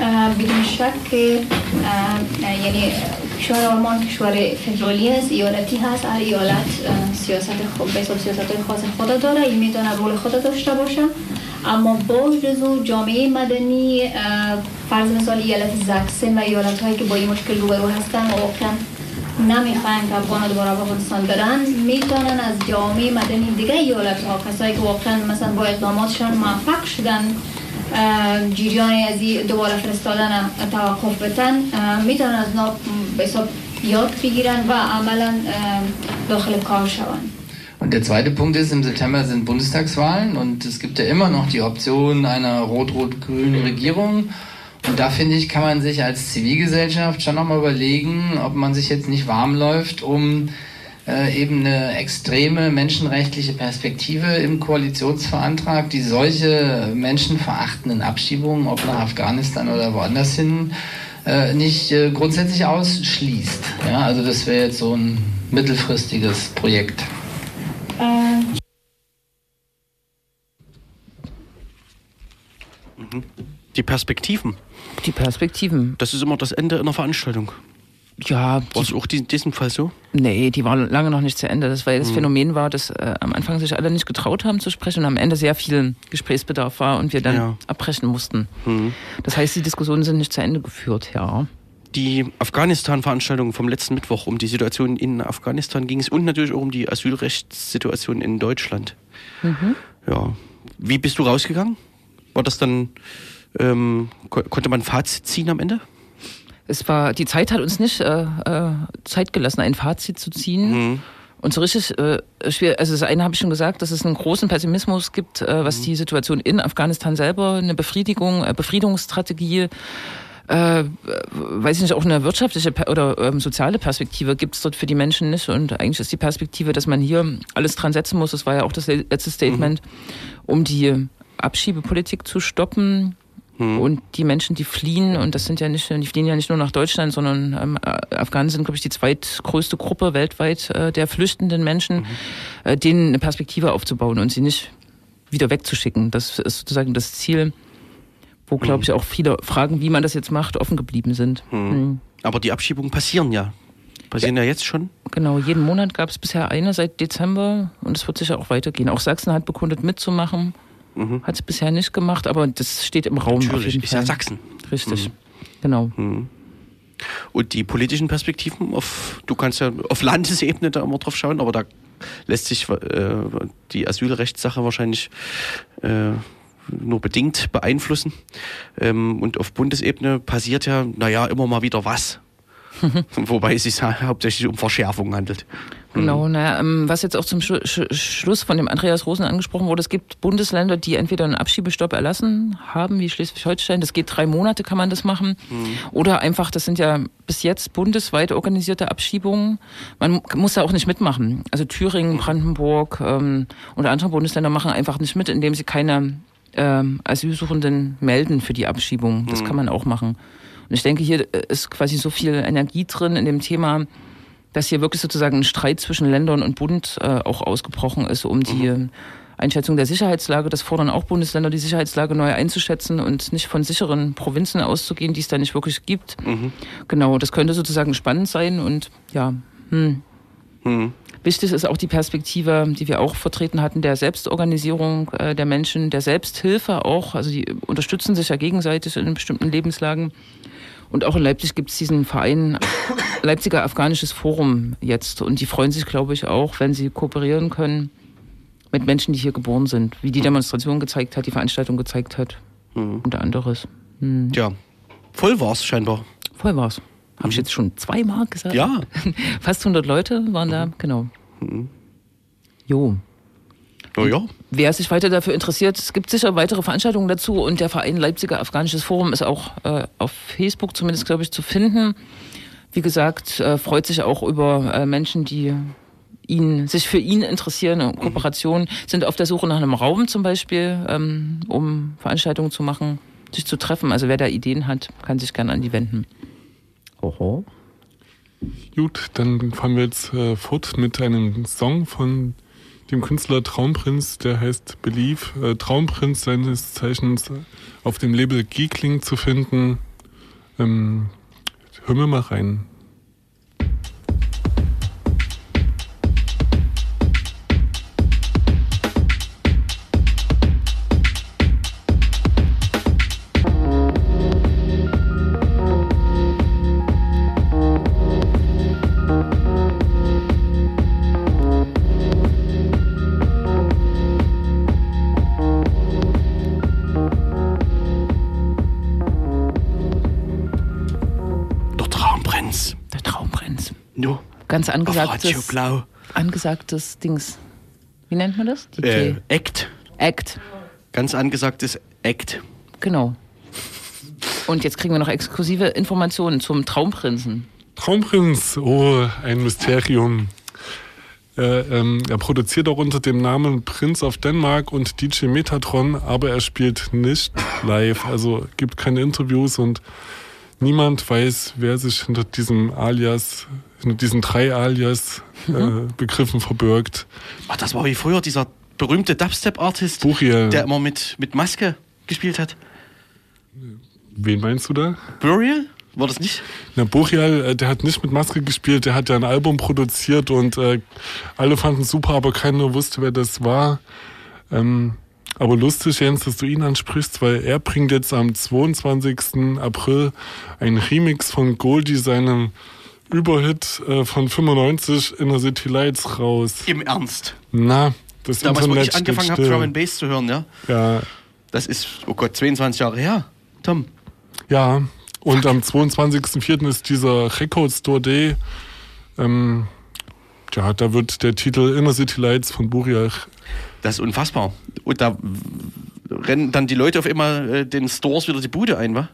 اه، بدون شک که اه، یعنی کشور آلمان کشور فدرالی است ایالتی هست هر ایالت اه، سیاست خود به حساب سیاست خاص خود داره این میتونه رول خود داشته باشه اما با جزو جامعه مدنی فرض مثال ایالت زکسن و ایالت هایی که با این مشکل روبرو هستن و واقعا نمی‌خواین که افغان دوباره به افغانستان برن می‌تونن از جامعه مدنی دیگه ایالت ها کسایی که واقعا مثلا با اقداماتشان موفق شدن جریان از دوباره فرستادن توقف بتن می‌تونن از نا به حساب یاد بگیرن و عملا داخل کار شوند. Und der zweite Punkt ist, im September sind Bundestagswahlen und es gibt ja immer noch die Option einer rot-rot-grünen Regierung. Und da finde ich, kann man sich als Zivilgesellschaft schon nochmal überlegen, ob man sich jetzt nicht warm läuft, um äh, eben eine extreme menschenrechtliche Perspektive im Koalitionsverantrag, die solche menschenverachtenden Abschiebungen, ob nach Afghanistan oder woanders hin, äh, nicht äh, grundsätzlich ausschließt. Ja, also das wäre jetzt so ein mittelfristiges Projekt. اه، Die Perspektiven. Die Perspektiven. Das ist immer das Ende einer Veranstaltung. Ja. War es auch in diesem Fall so? Nee, die war lange noch nicht zu Ende. Das, weil das Mhm. Phänomen war, dass äh, am Anfang sich alle nicht getraut haben zu sprechen und am Ende sehr viel Gesprächsbedarf war und wir dann Ja. abbrechen mussten. Mhm. Das heißt, die Diskussionen sind nicht zu Ende geführt, ja. Die Afghanistan-Veranstaltung vom letzten Mittwoch um die Situation in Afghanistan ging es und natürlich auch um die Asylrechtssituation in Deutschland. Mhm. Ja. Wie bist du rausgegangen? War das dann, ähm, ko konnte man ein Fazit ziehen am Ende? Es war, die Zeit hat uns nicht äh, äh, Zeit gelassen, ein Fazit zu ziehen. Mhm. Und so richtig äh, schwer, also das eine habe ich schon gesagt, dass es einen großen Pessimismus gibt, äh, was die Situation in Afghanistan selber, eine Befriedigung, äh, Befriedungsstrategie, äh, weiß ich nicht, auch eine wirtschaftliche oder ähm, soziale Perspektive gibt es dort für die Menschen nicht. Und eigentlich ist die Perspektive, dass man hier alles dran setzen muss, das war ja auch das le- letzte Statement, um die Abschiebepolitik zu stoppen. Und die Menschen, die fliehen, und das sind ja nicht, die fliehen ja nicht nur nach Deutschland, sondern ähm, äh, Afghanen sind, glaube ich, die zweitgrößte Gruppe weltweit äh, der flüchtenden Menschen, äh, denen eine Perspektive aufzubauen und sie nicht wieder wegzuschicken. Das ist sozusagen das Ziel, wo, glaube ich, auch viele Fragen, wie man das jetzt macht, offen geblieben sind. Mhm. Aber die Abschiebungen passieren ja. Passieren ja, jetzt schon. Genau, jeden Monat gab es bisher eine seit Dezember und es wird sicher auch weitergehen. Auch Sachsen hat bekundet mitzumachen, hat es bisher nicht gemacht, aber das steht im Raum Natürlich, ist ja. Sachsen. Richtig, Mhm. genau. Und die politischen Perspektiven, auf, du kannst ja auf Landesebene da immer drauf schauen, aber da lässt sich äh, die Asylrechtssache wahrscheinlich äh, nur bedingt beeinflussen. Ähm, und auf Bundesebene passiert ja, naja, immer mal wieder was. Wobei es sich ha- hauptsächlich um Verschärfung handelt. Genau, naja, ähm, was jetzt auch zum Schlu Sch Schluss von dem Andreas Rosen angesprochen wurde, es gibt Bundesländer, die entweder einen Abschiebestopp erlassen haben, wie Schleswig-Holstein, das geht drei Monate, kann man das machen, oder einfach, das sind ja bis jetzt bundesweit organisierte Abschiebungen, man muss da auch nicht mitmachen. Also Thüringen, Brandenburg ähm, und andere Bundesländer machen einfach nicht mit, indem sie keine ähm, Asylsuchenden melden für die Abschiebung. Das Mhm. kann man auch machen. Und ich denke, hier äh, ist quasi so viel Energie drin in dem Thema, dass hier wirklich sozusagen ein Streit zwischen Ländern und Bund äh, auch ausgebrochen ist, um die äh, Einschätzung der Sicherheitslage. Das fordern auch Bundesländer, die Sicherheitslage neu einzuschätzen und nicht von sicheren Provinzen auszugehen, die es da nicht wirklich gibt. Genau, das könnte sozusagen spannend sein und ja, hm. Wichtig ist auch die Perspektive, die wir auch vertreten hatten, der Selbstorganisierung äh, der Menschen, der Selbsthilfe auch. Also die unterstützen sich ja gegenseitig in bestimmten Lebenslagen. Und auch in Leipzig gibt es diesen Verein Leipziger Afghanisches Forum jetzt. Und die freuen sich, glaube ich, auch, wenn sie kooperieren können mit Menschen, die hier geboren sind. Wie die Demonstration gezeigt hat, die Veranstaltung gezeigt hat. Unter anderes. Hm. Ja, voll war's scheinbar. Voll war's. Habe ich jetzt schon zweimal gesagt? Ja. Fast 100 Leute waren da, genau. Jo. Na ja. Wer sich weiter dafür interessiert, es gibt sicher weitere Veranstaltungen dazu und der Verein Leipziger Afghanisches Forum ist auch äh, auf Facebook zumindest, glaube ich, zu finden. Wie gesagt, äh, freut sich auch über äh, Menschen, die ihn, sich für ihn interessieren, eine Kooperation, sind auf der Suche nach einem Raum zum Beispiel, ähm, um Veranstaltungen zu machen, sich zu treffen. Also wer da Ideen hat, kann sich gerne an die wenden. Oho. Gut, dann fahren wir jetzt äh, fort mit einem Song von dem Künstler Traumprinz, der heißt Believe. Äh, Traumprinz seines Zeichens auf dem Label Geekling zu finden. Ähm, hören wir mal rein. Radio angesagtes, Blau. angesagtes Dings. Wie nennt man das? Die Äh, Act. Act. Ganz angesagtes Act. Genau. Und jetzt kriegen wir noch exklusive Informationen zum Traumprinzen. Traumprinz, oh, ein Mysterium. Äh, ähm, er produziert auch unter dem Namen Prince of Denmark und DJ Metatron, aber er spielt nicht live, also gibt keine Interviews und niemand weiß, wer sich hinter diesem Alias, hinter diesen drei Alias-Begriffen verbirgt. Ach, das war wie früher dieser berühmte Dubstep-Artist, der immer mit, mit Maske gespielt hat. Wen meinst du da? Burial? War das nicht? Na, Burial, äh, der hat nicht mit Maske gespielt, der hat ja ein Album produziert und äh, alle fanden es super, aber keiner wusste, wer das war. Ähm, aber lustig, Jens, dass du ihn ansprichst, weil er bringt jetzt am 22. April einen Remix von Goldie, seinem Überhit äh, von 95 Inner City Lights raus. Im Ernst. Na, das Damals, wo Internet ich angefangen habe. Drum and Bass zu hören, ja. Ja, Das ist, oh Gott, 22 Jahre her. Tom. Ja, und am 22.04. ist dieser Record Store Day. Ähm, ja, da wird der Titel Inner City Lights von Buriach. Das ist unfassbar. Und da rennen dann die Leute auf immer äh, den Stores wieder die Bude ein, wa?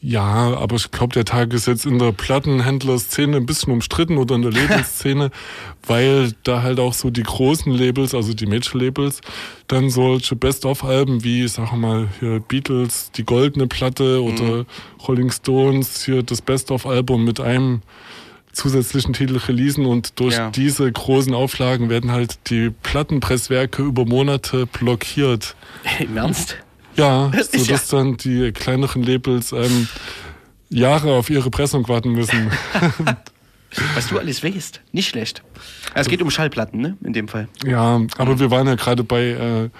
Ja, aber ich glaube, der Tag ist jetzt in der Plattenhändlerszene ein bisschen umstritten oder in der Labelszene, weil da halt auch so die großen Labels, also die Major-Labels, dann solche Best-of-Alben wie, sag mal, hier Beatles, die goldene Platte oder Rolling Stones, hier das Best-of-Album mit einem zusätzlichen Titel releasen und durch Ja. diese großen Auflagen werden halt die Plattenpresswerke über Monate blockiert. Im Ernst? Ja, sodass dann die kleineren Labels ähm, Jahre auf ihre Pressung warten müssen. Was du alles weißt. Nicht schlecht. Es geht um Schallplatten, ne? In dem Fall. ja, aber wir waren ja gerade bei äh,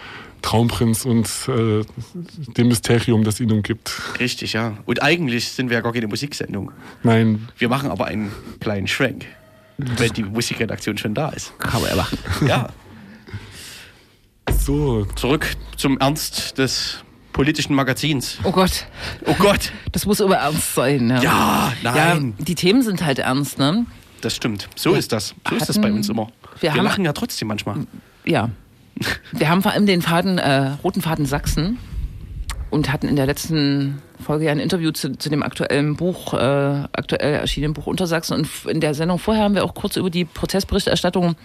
Traumprinz und äh, dem Mysterium, das ihn umgibt. Richtig, ja. Und eigentlich sind wir ja gar keine Musiksendung. Nein, Wir machen aber einen kleinen Schwenk. Wenn die Musikredaktion schon da ist. Kann man ja machen. Ja. so. Zurück zum Ernst des politischen Magazins. Oh Gott. Oh Gott. Das muss aber ernst sein. Ja, Ja, nein. Ja, die Themen sind halt ernst, ne? Das stimmt. So ist das. So ist das bei uns immer. wir Wir, lachen ja trotzdem manchmal. Ja. Wir haben vor allem den Faden, äh, roten Faden Sachsen und hatten in der letzten Folge ja ein Interview zu, zu dem aktuellen Buch, äh, aktuell erschienenen Buch Untersachsen. Und in der Sendung vorher haben wir auch kurz über die Prozessberichterstattung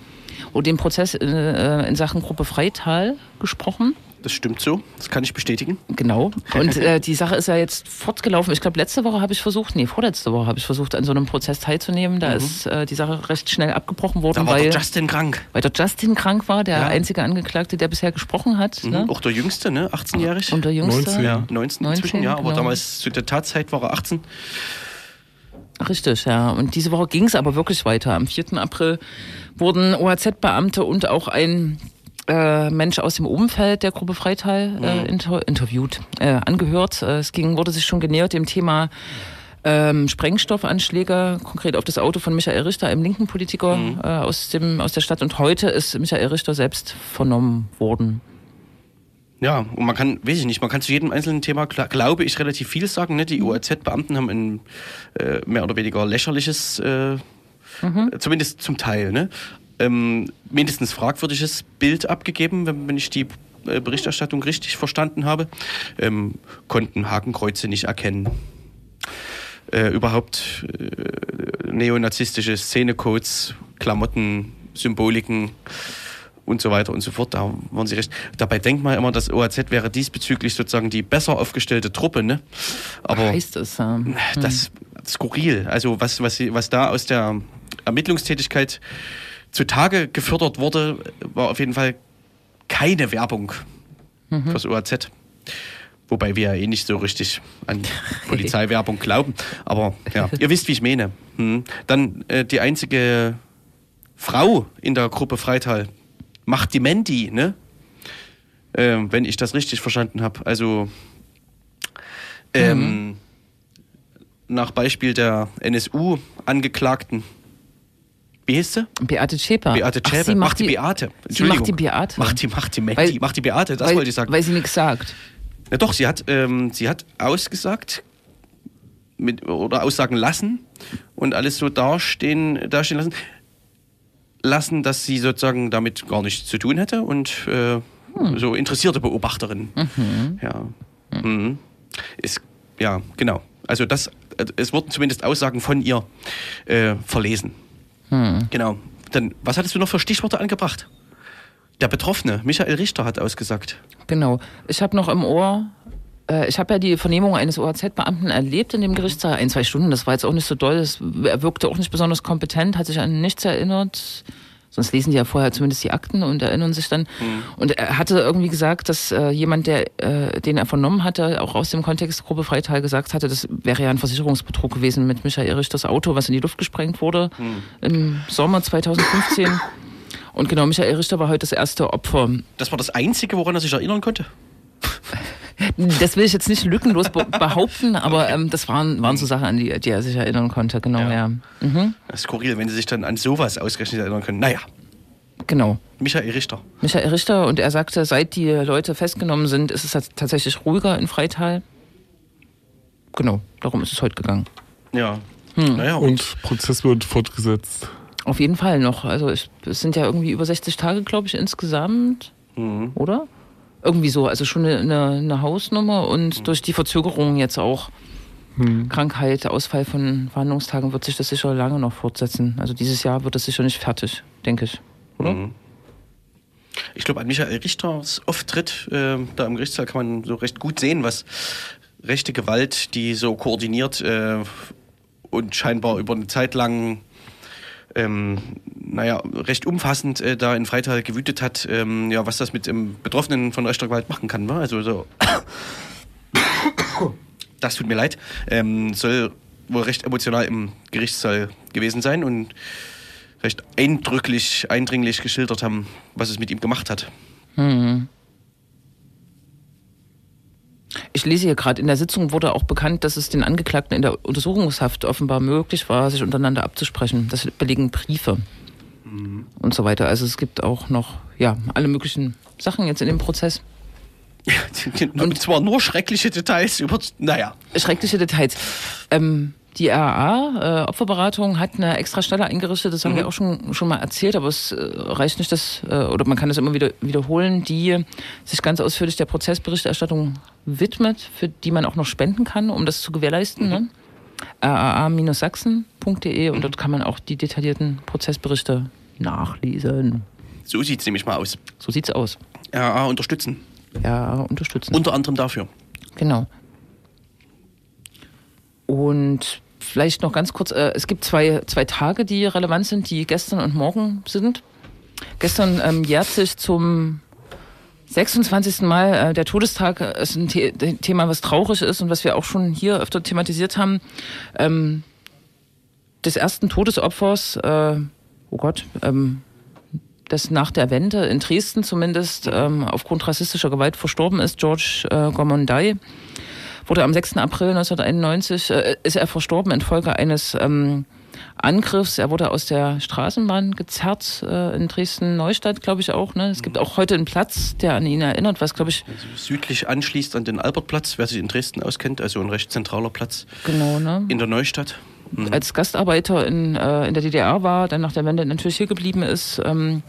oder den Prozess äh, in Sachen Gruppe Freital gesprochen. Das stimmt so. Das kann ich bestätigen. Genau. Und äh, die Sache ist ja jetzt fortgelaufen. Ich glaube, letzte Woche habe ich versucht, nee, vorletzte Woche habe ich versucht, an so einem Prozess teilzunehmen. Da Mhm. ist äh, die Sache recht schnell abgebrochen worden, Da war weil, der Justin krank. weil der Justin krank war, der Ja. einzige Angeklagte, der bisher gesprochen hat. Mhm. Ne? Auch der Jüngste, ne? 18-jährig. Und der Jüngste? 19. Ja, 19 inzwischen, 19, ja. Aber genau. damals zu der Tatzeit war er 18. Richtig, ja. Und diese Woche ging es aber wirklich weiter. Am 4. April wurden OAZ-Beamte und auch ein äh, Mensch aus dem Umfeld der Gruppe Freital äh, Mhm. inter interviewt, äh, angehört. Äh, es ging, wurde sich schon genähert dem Thema ähm, Sprengstoffanschläge, konkret auf das Auto von Michael Richter, einem linken Politiker Mhm. äh, aus, dem, aus der Stadt. Und heute ist Michael Richter selbst vernommen worden. Ja, und man kann, weiß ich nicht, man kann zu jedem einzelnen Thema, gla- glaube ich, relativ viel sagen. Ne? Die OAZ-Beamten haben ein äh, mehr oder weniger lächerliches, äh, zumindest zum Teil, ne? Ähm, mindestens fragwürdiges Bild abgegeben, wenn, ich die äh, Berichterstattung richtig verstanden habe. Ähm, konnten Hakenkreuze nicht erkennen. Äh, überhaupt äh, neonazistische Szenecodes, Klamotten, Symboliken und so weiter und so fort. Da waren sie recht. Dabei denkt man immer, das OAZ wäre diesbezüglich sozusagen die besser aufgestellte Truppe, ne? Aber heißt es. Ähm, das skurril. Also was, was, was da aus der Ermittlungstätigkeit zutage gefördert wurde, war auf jeden Fall keine Werbung Mhm. fürs OAZ. Wobei wir ja eh nicht so richtig an Polizeiwerbung glauben. Aber ja, ihr wisst, wie ich meine. Hm. Dann äh, die einzige Frau in der Gruppe Freital macht die Mandy, ne? Ähm, wenn ich das richtig verstanden habe. Also ähm, nach Beispiel der NSU-Angeklagten. Wie hieß sie? Beate Zschäper. Beate Ach, Zschäpe. sie macht die Beate. Sie Entschuldigung. macht die Beate. Macht die, macht die Mandy. Weil- macht die Beate, das weil, wollte ich sagen. Weil sie nichts sagt. Ja, doch, sie hat, ähm, sie hat ausgesagt mit, oder aussagen lassen und alles so dastehen, dastehen lassen, lassen, dass sie sozusagen damit gar nichts zu tun hätte und äh, so interessierte Beobachterin. Mhm. Ja. Mhm. Ist, ja, genau. Also das, äh, es wurden zumindest Aussagen von ihr äh, verlesen. Hm. Genau. Dann, was hattest du noch für Stichworte angebracht? Der Betroffene, Michael Richter, hat ausgesagt. Genau. Ich habe noch im Ohr, äh, ich habe ja die Vernehmung eines OAZ-Beamten erlebt in dem Gerichtssaal. Ein, zwei Stunden, das war jetzt auch nicht so doll. Das, er wirkte auch nicht besonders kompetent, hat sich an nichts erinnert. Sonst lesen die ja vorher zumindest die Akten und erinnern sich dann. Und er hatte irgendwie gesagt, dass äh, jemand, der, äh, den er vernommen hatte, auch aus dem Kontext Gruppe Freital gesagt hatte, das wäre ja ein Versicherungsbetrug gewesen mit Michael Richters Auto, was in die Luft gesprengt wurde im Sommer 2015. Und genau, Michael Richter war heute das erste Opfer. Das war das Einzige, woran er sich erinnern konnte? Das will ich jetzt nicht lückenlos be behaupten, aber ähm, das waren, waren so Sachen, an die, die er sich erinnern konnte, genau, ja. Mhm. Das ist skurril, wenn sie sich dann an sowas ausgerechnet erinnern können. Naja, Genau. Michael Richter. Michael Richter und er sagte, seit die Leute festgenommen sind, ist es tats- tatsächlich ruhiger in Freital. Genau, darum ist es heute gegangen. Ja. Hm. Naja, Und Prozess wird fortgesetzt. Auf jeden Fall noch. Also ich, es sind ja irgendwie über 60 Tage, glaube ich, insgesamt, Mhm. oder? Irgendwie so, also schon eine, eine, Hausnummer und durch die Verzögerung jetzt auch Hm. Krankheit, Ausfall von Verhandlungstagen wird sich das sicher lange noch fortsetzen. Also dieses Jahr wird es sicher nicht fertig, denke ich. Oder? Mhm. Ich glaube, an Michael Richters Auftritt äh, da im Gerichtssaal kann man so recht gut sehen, was rechte Gewalt, die so koordiniert äh, und scheinbar über eine Zeit lang ähm, naja, recht umfassend äh, da in Freital gewütet hat, ähm, ja, was das mit dem Betroffenen von rechter Gewalt machen kann. Ne? Also so. das tut mir leid. Ähm, soll wohl recht emotional im Gerichtssaal gewesen sein und recht eindrücklich, eindringlich geschildert haben, was es mit ihm gemacht hat. Hm. Ich lese hier gerade, in der Sitzung wurde auch bekannt, dass es den Angeklagten in der Untersuchungshaft offenbar möglich war, sich untereinander abzusprechen. Das belegen Briefe. und so weiter. Also es gibt auch noch ja alle möglichen Sachen jetzt in dem Prozess. Und zwar nur schreckliche Details über, naja. Schreckliche Details. Ähm, die RAA, äh, Opferberatung, hat eine extra Stelle eingerichtet, das haben Mhm. wir auch schon, schon mal erzählt, aber es äh, reicht nicht, das, äh, oder man kann es immer wieder wiederholen, die sich ganz ausführlich der Prozessberichterstattung widmet, für die man auch noch spenden kann, um das zu gewährleisten. Ne? raa-sachsen.de und dort kann man auch die detaillierten Prozessberichte nachlesen. So sieht es nämlich mal aus. So sieht's aus. RAA unterstützen. Ja, unterstützen. Unter anderem dafür. Genau. Und vielleicht noch ganz kurz, äh, es gibt zwei, zwei Tage, die relevant sind, die gestern und morgen sind. Gestern ähm, jährt sich zum 26. Mal äh, der Todestag ist ein The Thema, was traurig ist und was wir auch schon hier öfter thematisiert haben. Ähm, des ersten Todesopfers, äh, oh Gott, ähm, das nach der Wende in Dresden zumindest ähm, aufgrund rassistischer Gewalt verstorben ist, George äh, Gormondai, wurde am 6. April 1991, äh, ist er verstorben infolge eines ähm, Angriffs. Er wurde aus der Straßenbahn gezerrt äh, in Dresden-Neustadt, glaube ich auch. Ne? Es gibt auch heute einen Platz, der an ihn erinnert, was, glaube ich, Südlich anschließt an den Albertplatz, wer sich in Dresden auskennt, also ein recht zentraler Platz genau, ne? in der Neustadt. Mhm. als Gastarbeiter in, äh, in der DDR war, dann nach der Wende natürlich hier geblieben ist ähm,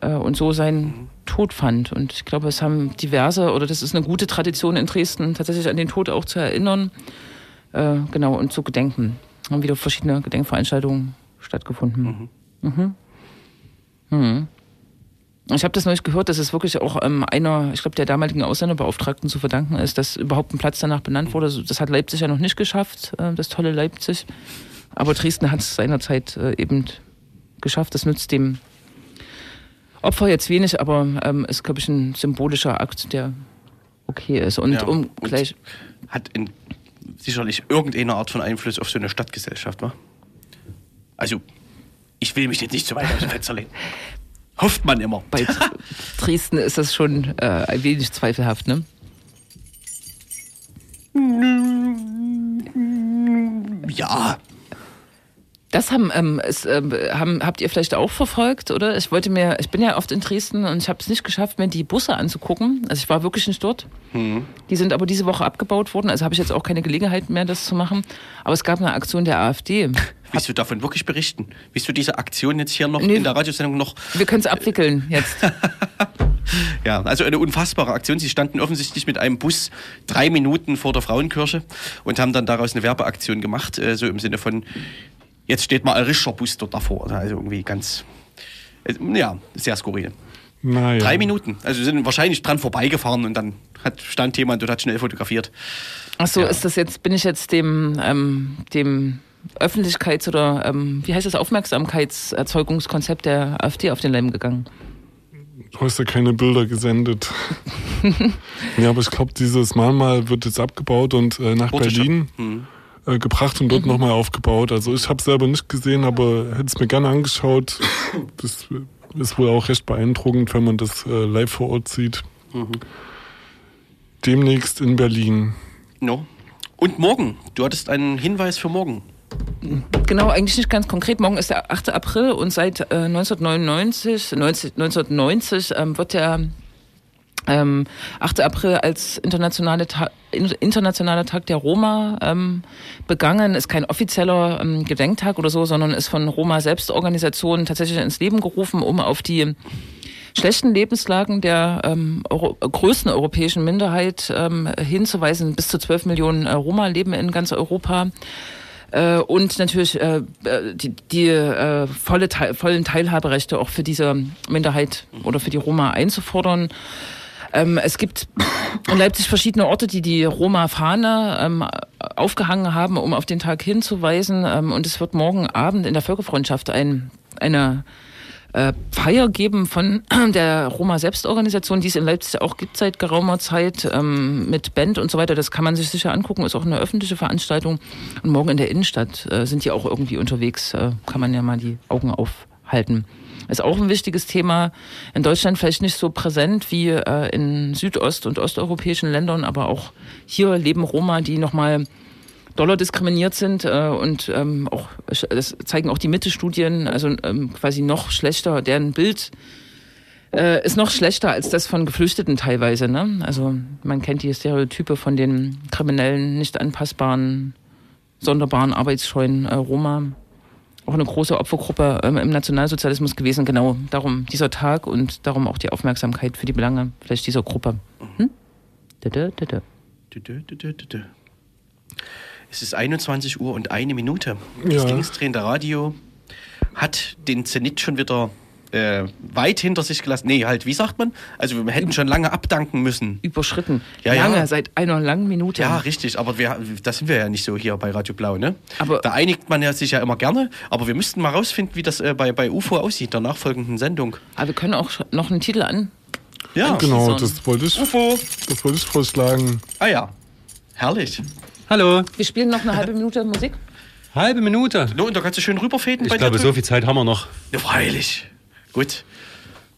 äh, und so seinen Tod fand. Und ich glaube, es haben diverse, oder das ist eine gute Tradition in Dresden, tatsächlich an den Tod auch zu erinnern, äh, genau, und zu gedenken. Haben wieder verschiedene Gedenkveranstaltungen stattgefunden. Mhm. Mhm. Ich habe das neulich gehört, dass es wirklich auch ähm, einer, ich glaube, der damaligen Ausländerbeauftragten zu verdanken ist, dass überhaupt ein Platz danach benannt wurde. Das hat Leipzig ja noch nicht geschafft, äh, das tolle Leipzig. Aber Dresden hat es seinerzeit äh, eben geschafft. Das nützt dem Opfer jetzt wenig, aber ähm, ist, glaube ich, ein symbolischer Akt, der okay ist. Und Ja, um und gleich. Hat in, sicherlich irgendeine Art von Einfluss auf so eine Stadtgesellschaft, wa? Also, ich will mich jetzt nicht zu weit aus dem Fenster lehnen. Hofft man immer. Bei Dresden ist das schon äh, ein wenig zweifelhaft, ne? Ja. Das haben, ähm, es, ähm, haben, habt ihr vielleicht auch verfolgt, oder? Ich wollte mir, ich bin ja oft in Dresden und ich habe es nicht geschafft, mir die Busse anzugucken. Also ich war wirklich nicht dort. Hm. Die sind aber diese Woche abgebaut worden, also habe ich jetzt auch keine Gelegenheit mehr, das zu machen. Aber es gab eine Aktion der AfD. Willst du davon wirklich berichten? Willst du diese Aktion jetzt hier noch Nee. in der Radiosendung noch Wir können es abwickeln jetzt. Ja, also eine unfassbare Aktion. Sie standen offensichtlich mit einem Bus drei Minuten vor der Frauenkirche und haben dann daraus eine Werbeaktion gemacht, äh, so im Sinne von, jetzt steht mal ein richtiger Bus dort davor. Also irgendwie ganz, äh, ja, sehr skurril. Naja. Drei Minuten. Also sie sind wahrscheinlich dran vorbeigefahren und dann hat, stand jemand und hat schnell fotografiert. Ach so, ist das jetzt, bin ich jetzt dem, ähm, dem Öffentlichkeits- oder, ähm, wie heißt das, Aufmerksamkeitserzeugungskonzept der AfD auf den Leim gegangen? Du hast ja keine Bilder gesendet. ja, aber ich glaube, dieses Mahnmal wird jetzt abgebaut und äh, nach Wurde Berlin. Hm. Äh, gebracht und dort Mhm. nochmal aufgebaut. Also ich habe selber nicht gesehen, aber hätte es mir gerne angeschaut. Das ist wohl auch recht beeindruckend, wenn man das äh, live vor Ort sieht. Mhm. Demnächst in Berlin. No. Und morgen. Du hattest einen Hinweis für morgen. Genau, eigentlich nicht ganz konkret. Morgen ist der 8. April und seit äh, 1999, 90, 1990 ähm, wird der ähm, 8. April als internationale Ta in- internationaler Tag der Roma ähm, begangen. Ist kein offizieller ähm, Gedenktag oder so, sondern ist von Roma-Selbstorganisationen tatsächlich ins Leben gerufen, um auf die schlechten Lebenslagen der ähm, Euro größten europäischen Minderheit ähm, hinzuweisen. Bis zu 12 Millionen äh, Roma leben in ganz Europa. Äh, und natürlich äh, äh, die, die äh, volle Teil, vollen Teilhaberechte auch für diese Minderheit oder für die Roma einzufordern. Ähm, es gibt in Leipzig verschiedene Orte, die die Roma-Fahne ähm, aufgehangen haben, um auf den Tag hinzuweisen. Ähm, und es wird morgen Abend in der Völkerfreundschaft ein, eine äh, Feier geben von der Roma-Selbstorganisation, die es in Leipzig auch gibt seit geraumer Zeit, ähm, mit Band und so weiter. Das kann man sich sicher angucken, ist auch eine öffentliche Veranstaltung. Und morgen in der Innenstadt äh, sind die auch irgendwie unterwegs, äh, kann man ja mal die Augen aufhalten. Ist auch ein wichtiges Thema. In Deutschland vielleicht nicht so präsent wie äh, in südost- und osteuropäischen Ländern, aber auch hier leben Roma, die nochmal doller diskriminiert sind äh, und ähm, auch das zeigen auch die Mitte-Studien, also ähm, quasi noch schlechter, deren Bild äh, ist noch schlechter als das von Geflüchteten teilweise. Ne? Also man kennt die Stereotype von den kriminellen, nicht anpassbaren, sonderbaren, arbeitsscheuen äh, Roma. Auch eine große Opfergruppe ähm, im Nationalsozialismus gewesen. Genau darum dieser Tag und darum auch die Aufmerksamkeit für die Belange vielleicht dieser Gruppe. Hm? Es ist 21 Uhr und eine Minute. Das Ja. linksdrehende Radio hat den Zenit schon wieder äh, weit hinter sich gelassen. Nee, halt, wie sagt man? Also wir hätten schon lange abdanken müssen. Überschritten. Ja, Lange, ja. seit einer langen Minute. Ja, richtig, aber wir, das sind wir ja nicht so hier bei Radio Blau, ne? Aber- da einigt man ja sich ja immer gerne, aber wir müssten mal rausfinden, wie das äh, bei, bei UFO aussieht, der nachfolgenden Sendung. Aber wir können auch noch einen Titel an. Ja, Genau, Anteasern. das wollte ich, UFO. das wollte ich vorschlagen. Ah ja, herrlich. Hallo, Wir spielen noch eine halbe Minute Musik. halbe Minute. No, und da kannst du schön rüberfäden Ich bei glaube, dir so viel Zeit haben wir noch. Ja, freilich. Gut.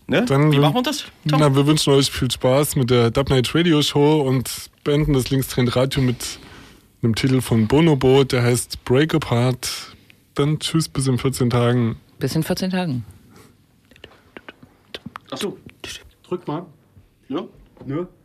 Ne? Dann Wie machen wir das? Tom? Na, wir wünschen euch viel Spaß mit der Dub Night Radio Show und beenden das linksdrehende Radio mit einem Titel von Bonobo, der heißt Break Apart. Dann tschüss bis in 14 Tagen. Bis in 14 Tagen. Achso. Drück mal. Ja. Ja. 21. April.